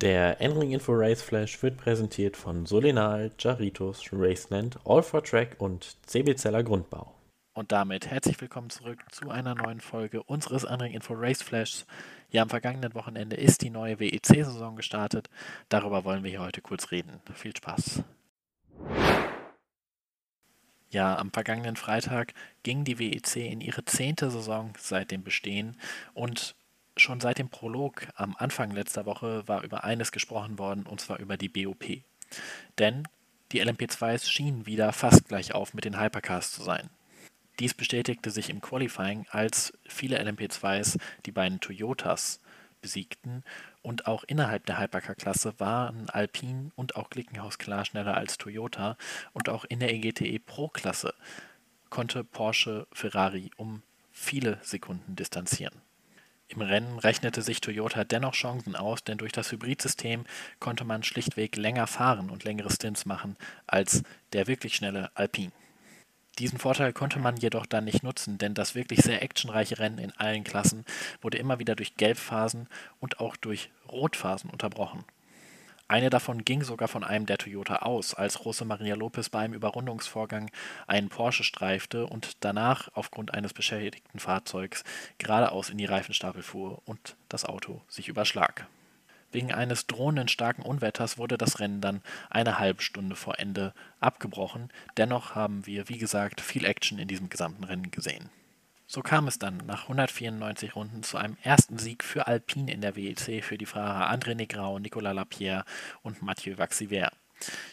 Der Endring Info Race Flash wird präsentiert von Solenal, Jaritos, Raceland, All for Track und CB Zeller Grundbau. Und damit herzlich willkommen zurück zu einer neuen Folge unseres Endring Info Race Flash. Ja, am vergangenen Wochenende ist die neue WEC-Saison gestartet. Darüber wollen wir hier heute kurz reden. Viel Spaß. Ja, am vergangenen Freitag ging die WEC in ihre zehnte Saison seit dem Bestehen und Schon seit dem Prolog am Anfang letzter Woche war über eines gesprochen worden, und zwar über die BOP. Denn die LMP2s schienen wieder fast gleich auf mit den Hypercars zu sein. Dies bestätigte sich im Qualifying, als viele LMP2s die beiden Toyotas besiegten und auch innerhalb der Hypercar-Klasse waren Alpine und auch Glickenhaus klar schneller als Toyota und auch in der EGTE Pro-Klasse konnte Porsche Ferrari um viele Sekunden distanzieren. Im Rennen rechnete sich Toyota dennoch Chancen aus, denn durch das Hybridsystem konnte man schlichtweg länger fahren und längere Stints machen als der wirklich schnelle Alpine. Diesen Vorteil konnte man jedoch dann nicht nutzen, denn das wirklich sehr actionreiche Rennen in allen Klassen wurde immer wieder durch Gelbphasen und auch durch Rotphasen unterbrochen eine davon ging sogar von einem der Toyota aus, als José Maria Lopez bei einem Überrundungsvorgang einen Porsche streifte und danach aufgrund eines beschädigten Fahrzeugs geradeaus in die Reifenstapel fuhr und das Auto sich überschlag. Wegen eines drohenden starken Unwetters wurde das Rennen dann eine halbe Stunde vor Ende abgebrochen. Dennoch haben wir, wie gesagt, viel Action in diesem gesamten Rennen gesehen. So kam es dann nach 194 Runden zu einem ersten Sieg für Alpine in der WEC für die Fahrer André Negrau, Nicolas Lapierre und Mathieu Vaxiver.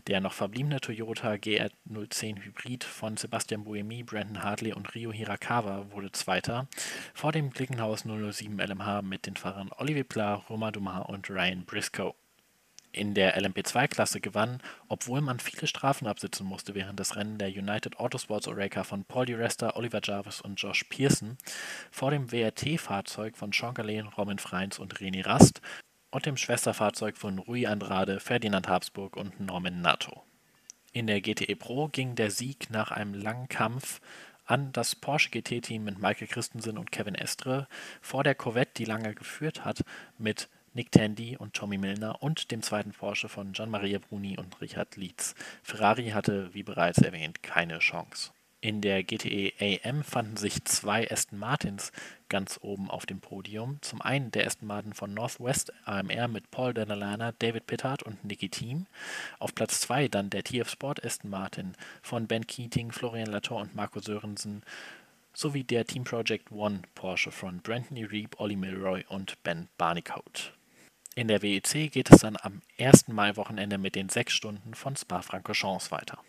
Der noch verbliebene Toyota GR010 Hybrid von Sebastian Buemi, Brandon Hartley und Rio Hirakawa wurde Zweiter, vor dem Glickenhaus 007 LMH mit den Fahrern Olivier Plat, Romain Dumas und Ryan Briscoe in der LMP2-Klasse gewann, obwohl man viele Strafen absitzen musste während des Rennens der United Autosports Oreca von Paul di Oliver Jarvis und Josh Pearson vor dem WRT-Fahrzeug von Sean Galen, Robin Freins und René Rast und dem Schwesterfahrzeug von Rui Andrade, Ferdinand Habsburg und Norman Nato. In der GTE Pro ging der Sieg nach einem langen Kampf an das Porsche GT-Team mit Michael Christensen und Kevin Estre vor der Corvette, die lange geführt hat, mit Nick Tandy und Tommy Milner und dem zweiten Porsche von Gian-Maria Bruni und Richard Lietz. Ferrari hatte, wie bereits erwähnt, keine Chance. In der GTE AM fanden sich zwei Aston Martins ganz oben auf dem Podium. Zum einen der Aston Martin von Northwest AMR mit Paul Denalana, David Pittard und Nicky Thiem. Auf Platz 2 dann der TF Sport Aston Martin von Ben Keating, Florian Latour und Marco Sörensen sowie der Team Project One Porsche von Brandon Reeb, Olli Milroy und Ben Barnicoat. In der WEC geht es dann am 1. Mai-Wochenende mit den sechs Stunden von Spa-Francorchamps weiter.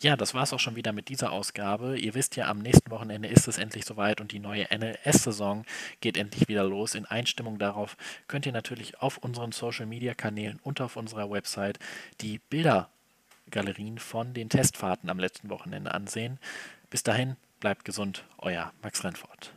Ja, das war es auch schon wieder mit dieser Ausgabe. Ihr wisst ja, am nächsten Wochenende ist es endlich soweit und die neue NLS-Saison geht endlich wieder los. In Einstimmung darauf könnt ihr natürlich auf unseren Social-Media-Kanälen und auf unserer Website die Bildergalerien von den Testfahrten am letzten Wochenende ansehen. Bis dahin, bleibt gesund, euer Max Rennfort.